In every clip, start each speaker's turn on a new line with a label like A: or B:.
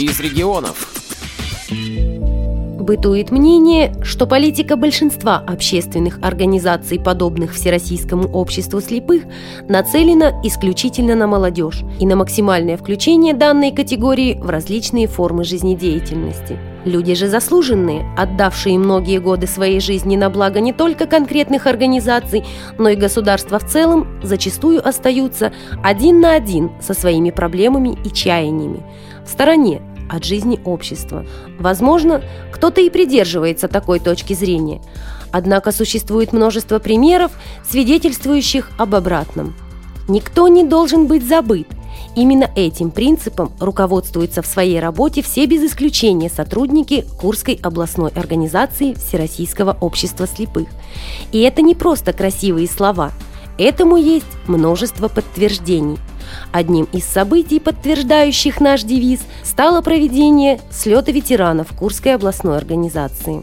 A: из регионов.
B: Бытует мнение, что политика большинства общественных организаций, подобных Всероссийскому обществу слепых, нацелена исключительно на молодежь и на максимальное включение данной категории в различные формы жизнедеятельности. Люди же заслуженные, отдавшие многие годы своей жизни на благо не только конкретных организаций, но и государства в целом, зачастую остаются один на один со своими проблемами и чаяниями, в стороне от жизни общества. Возможно, кто-то и придерживается такой точки зрения. Однако существует множество примеров, свидетельствующих об обратном. Никто не должен быть забыт. Именно этим принципом руководствуются в своей работе все без исключения сотрудники Курской областной организации Всероссийского общества слепых. И это не просто красивые слова. Этому есть множество подтверждений – Одним из событий, подтверждающих наш девиз, стало проведение слета ветеранов Курской областной организации.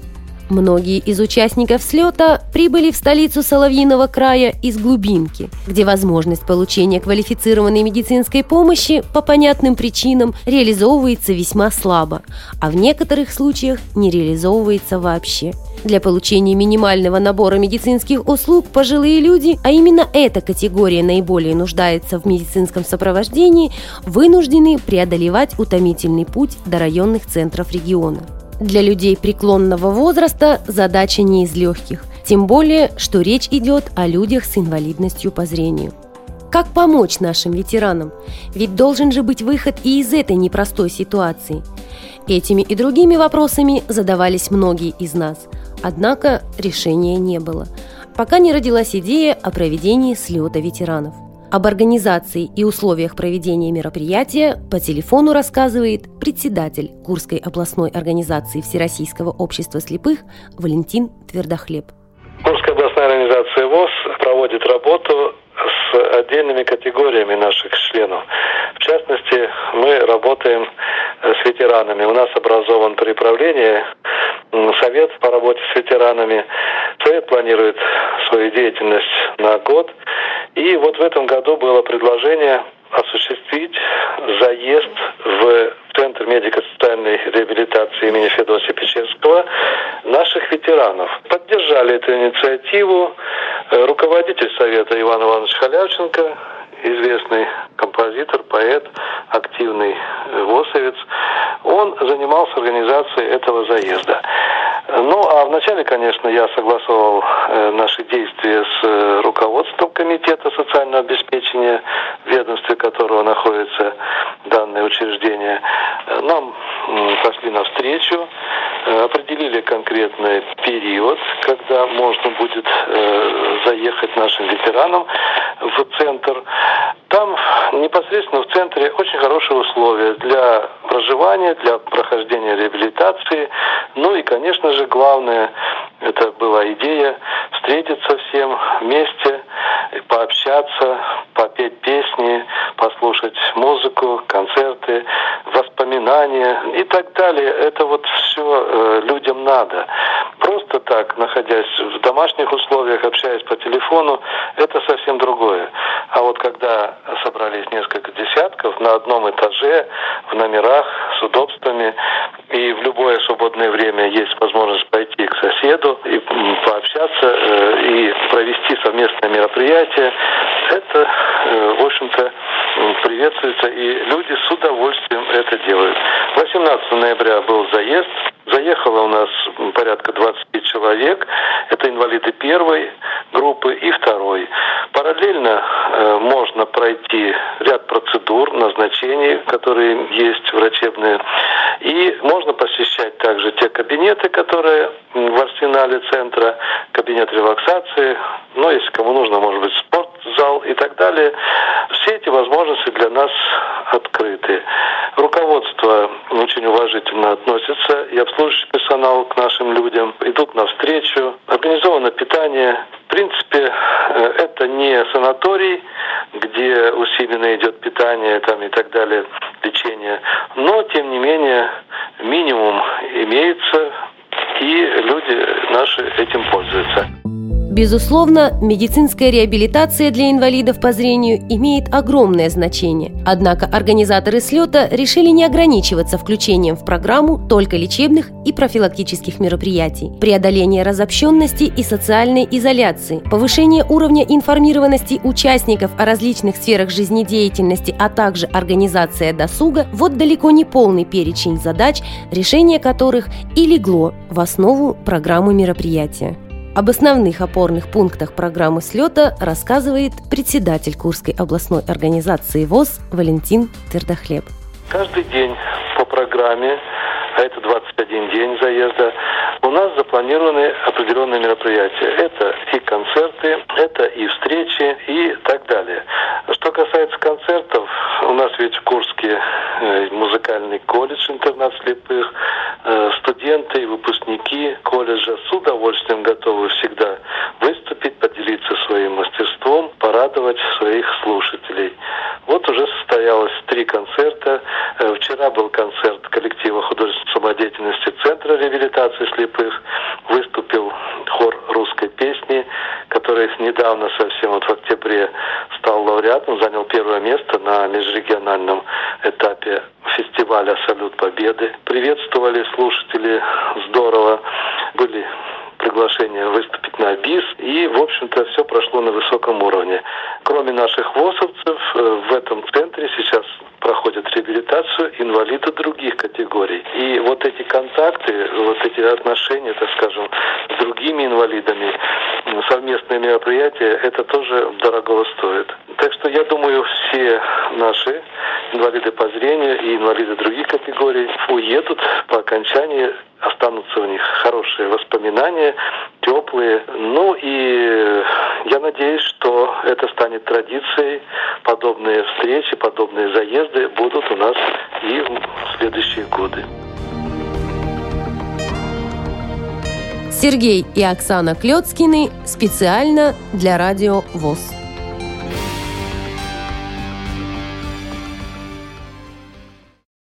B: Многие из участников слета прибыли в столицу Соловьиного края из глубинки, где возможность получения квалифицированной медицинской помощи по понятным причинам реализовывается весьма слабо, а в некоторых случаях не реализовывается вообще. Для получения минимального набора медицинских услуг пожилые люди, а именно эта категория наиболее нуждается в медицинском сопровождении, вынуждены преодолевать утомительный путь до районных центров региона. Для людей преклонного возраста задача не из легких, тем более, что речь идет о людях с инвалидностью по зрению. Как помочь нашим ветеранам? Ведь должен же быть выход и из этой непростой ситуации. Этими и другими вопросами задавались многие из нас, однако решения не было, пока не родилась идея о проведении слета ветеранов. Об организации и условиях проведения мероприятия по телефону рассказывает председатель Курской областной организации Всероссийского общества слепых Валентин Твердохлеб.
C: Курская областная организация ВОЗ проводит работу с отдельными категориями наших членов. В частности, мы работаем с ветеранами. У нас образован при правлении совет по работе с ветеранами. Совет планирует свою деятельность на год. И вот в этом году было предложение осуществить заезд в Центр медико-социальной реабилитации имени Федосия Печерского наших ветеранов. Поддержали эту инициативу э, руководитель Совета Иван Иванович Халявченко, известный композитор, поэт, активный э, ВОСовец, он занимался организацией этого заезда. Ну, а вначале, конечно, я согласовал э, наши действия с э, руководством Комитета социального обеспечения, в ведомстве которого находится данное учреждение. Нам пошли навстречу, э, определили конкретный период, когда можно будет э, заехать нашим ветеранам в центр. Там непосредственно в центре очень хорошие условия для проживания, для прохождения реабилитации. Ну и, конечно же, главное, это была идея встретиться всем вместе, пообщаться, попеть песни, послушать музыку, концерты, воспоминания и так далее. Это вот все э, людям надо. Просто так, находясь в домашних условиях, общаясь по телефону, это совсем другое. А вот когда собрались несколько десятков на одном этаже, в номерах, с удобствами, и в любое свободное время есть возможность пойти к соседу и пообщаться, э, и провести совместное мероприятие, это, э, в общем-то, приветствуется, и люди с удовольствием это делают. 18 ноября был заезд, заехало у нас порядка 20 человек, это инвалиды первой группы и второй. Параллельно э, можно пройти ряд процедур, назначений, которые есть врачебные, и можно посещать также те кабинеты, которые в арсенале центра, кабинет релаксации, ну, если кому нужно, может быть, спортзал и так далее. Все эти возможности для нас открыты. Очень уважительно относится, и обслуживающий персонал к нашим людям идут навстречу. Организовано питание. В принципе, э, это не санаторий, где усиленно идет питание там, и так далее, лечение. Но, тем не менее, минимум имеется, и люди наши этим пользуются.
B: Безусловно, медицинская реабилитация для инвалидов по зрению имеет огромное значение. Однако организаторы слета решили не ограничиваться включением в программу только лечебных и профилактических мероприятий. Преодоление разобщенности и социальной изоляции, повышение уровня информированности участников о различных сферах жизнедеятельности, а также организация досуга – вот далеко не полный перечень задач, решение которых и легло в основу программы мероприятия. Об основных опорных пунктах программы слета рассказывает председатель Курской областной организации ВОЗ Валентин Твердохлеб.
C: Каждый день по программе а это 21 день заезда, у нас запланированы определенные мероприятия. Это и концерты, это и встречи и так далее. Касается концертов, у нас ведь в Курске э, музыкальный колледж интернат слепых, э, студенты и выпускники колледжа с удовольствием готовы всегда выступить, поделиться своим мастерством, порадовать своих слушателей. Вот уже состоялось три концерта. Э, вчера был концерт коллектива художественной самодеятельности Центра реабилитации слепых. Песни, который недавно совсем вот в октябре стал лауреатом, занял первое место на межрегиональном этапе фестиваля «Салют Победы». Приветствовали слушатели здорово. Были приглашение выступить на БИС. И, в общем-то, все прошло на высоком уровне. Кроме наших ВОСовцев, э, в этом центре сейчас проходят реабилитацию инвалиды других категорий. И вот эти контакты, вот эти отношения, так скажем, с другими инвалидами, совместные мероприятия, это тоже дорого стоит. Так что я думаю, все наши инвалиды по зрению и инвалиды других категорий уедут по окончании останутся у них хорошие воспоминания, теплые. Ну и я надеюсь, что это станет традицией. Подобные встречи, подобные заезды будут у нас и в следующие годы.
B: Сергей и Оксана Клецкины специально для радио ВОЗ.